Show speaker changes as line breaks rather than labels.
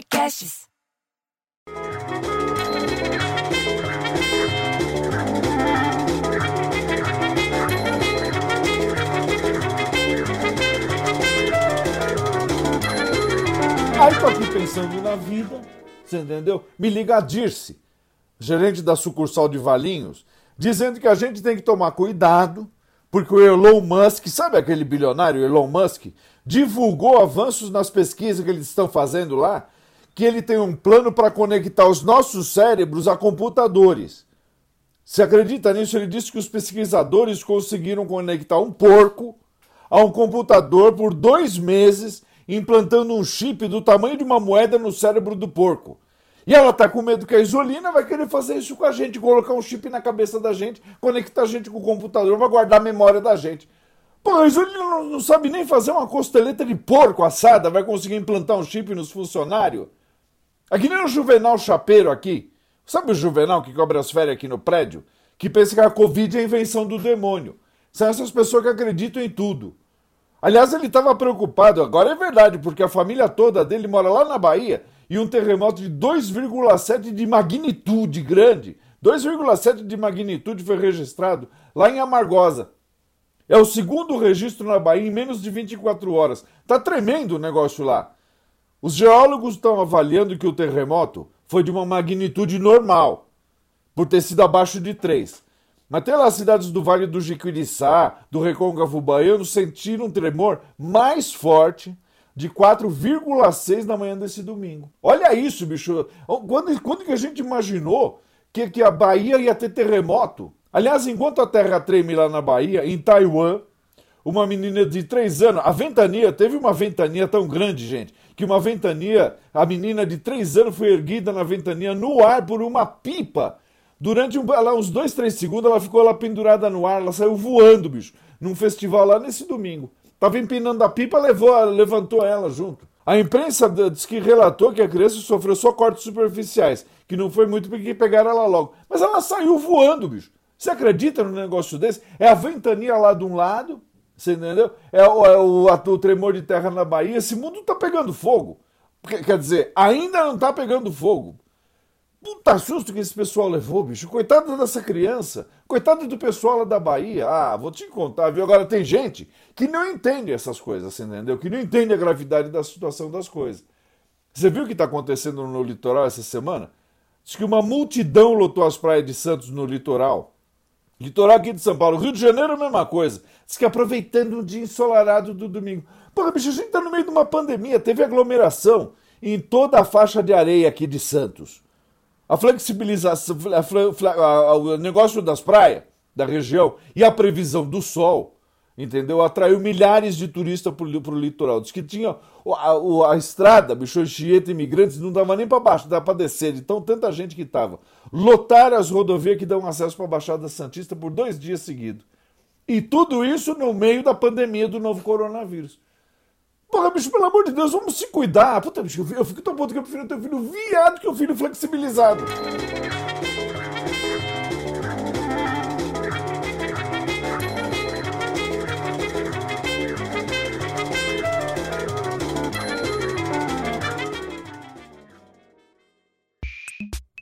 Podcasts.
Aí tô aqui pensando na vida, você entendeu? Me liga a Dirce, gerente da sucursal de Valinhos, dizendo que a gente tem que tomar cuidado, porque o Elon Musk, sabe aquele bilionário Elon Musk, divulgou avanços nas pesquisas que eles estão fazendo lá, que ele tem um plano para conectar os nossos cérebros a computadores. Você acredita nisso? Ele disse que os pesquisadores conseguiram conectar um porco a um computador por dois meses implantando um chip do tamanho de uma moeda no cérebro do porco. E ela tá com medo que a Isolina vai querer fazer isso com a gente, colocar um chip na cabeça da gente, conectar a gente com o computador, vai guardar a memória da gente. Pô, a Isolina não sabe nem fazer uma costeleta de porco assada, vai conseguir implantar um chip nos funcionários? É que nem o Juvenal Chapeiro aqui. Sabe o Juvenal que cobra as férias aqui no prédio? Que pensa que a Covid é a invenção do demônio. São essas pessoas que acreditam em tudo. Aliás, ele estava preocupado, agora é verdade, porque a família toda dele mora lá na Bahia e um terremoto de 2,7 de magnitude grande, 2,7 de magnitude foi registrado lá em Amargosa. É o segundo registro na Bahia em menos de 24 horas. Tá tremendo o negócio lá. Os geólogos estão avaliando que o terremoto foi de uma magnitude normal, por ter sido abaixo de 3. Mas tem lá as cidades do Vale do Jiquiriçá, do Recôncavo Baiano, sentiram um tremor mais forte de 4,6 na manhã desse domingo. Olha isso, bicho. Quando, quando que a gente imaginou que, que a Bahia ia ter terremoto? Aliás, enquanto a terra treme lá na Bahia, em Taiwan, uma menina de 3 anos, a ventania, teve uma ventania tão grande, gente, que uma ventania, a menina de 3 anos foi erguida na ventania no ar por uma pipa Durante um, lá, uns dois, três segundos, ela ficou lá pendurada no ar, ela saiu voando, bicho, num festival lá nesse domingo. Tava empinando a pipa, levou, levantou ela junto. A imprensa diz que relatou que a criança sofreu só cortes superficiais, que não foi muito porque pegaram ela logo. Mas ela saiu voando, bicho. Você acredita num negócio desse? É a ventania lá de um lado, você entendeu? É, o, é o, o, tremor de terra na Bahia. Esse mundo tá pegando fogo. Quer dizer, ainda não tá pegando fogo. Puta susto que esse pessoal levou, bicho. Coitado dessa criança. Coitado do pessoal lá da Bahia. Ah, vou te contar, viu? Agora tem gente que não entende essas coisas, entendeu? Que não entende a gravidade da situação das coisas. Você viu o que está acontecendo no litoral essa semana? Diz que uma multidão lotou as praias de Santos no litoral. Litoral aqui de São Paulo. Rio de Janeiro, a mesma coisa. Diz que aproveitando o dia ensolarado do domingo. Porra, bicho, a gente está no meio de uma pandemia. Teve aglomeração em toda a faixa de areia aqui de Santos. A flexibilização, a, a, o negócio das praias, da região, e a previsão do sol, entendeu? Atraiu milhares de turistas para o litoral. Diz que tinha a, a estrada, bicho, Chieta, imigrantes, não dava nem para baixo, dava para descer, de tão tanta gente que estava. Lotaram as rodovias que dão acesso para a Baixada Santista por dois dias seguidos. E tudo isso no meio da pandemia do novo coronavírus. Porra, bicho, pelo amor de Deus, vamos se cuidar. Puta, bicho, eu fico tão puto que eu prefiro ter um filho viado que um filho flexibilizado.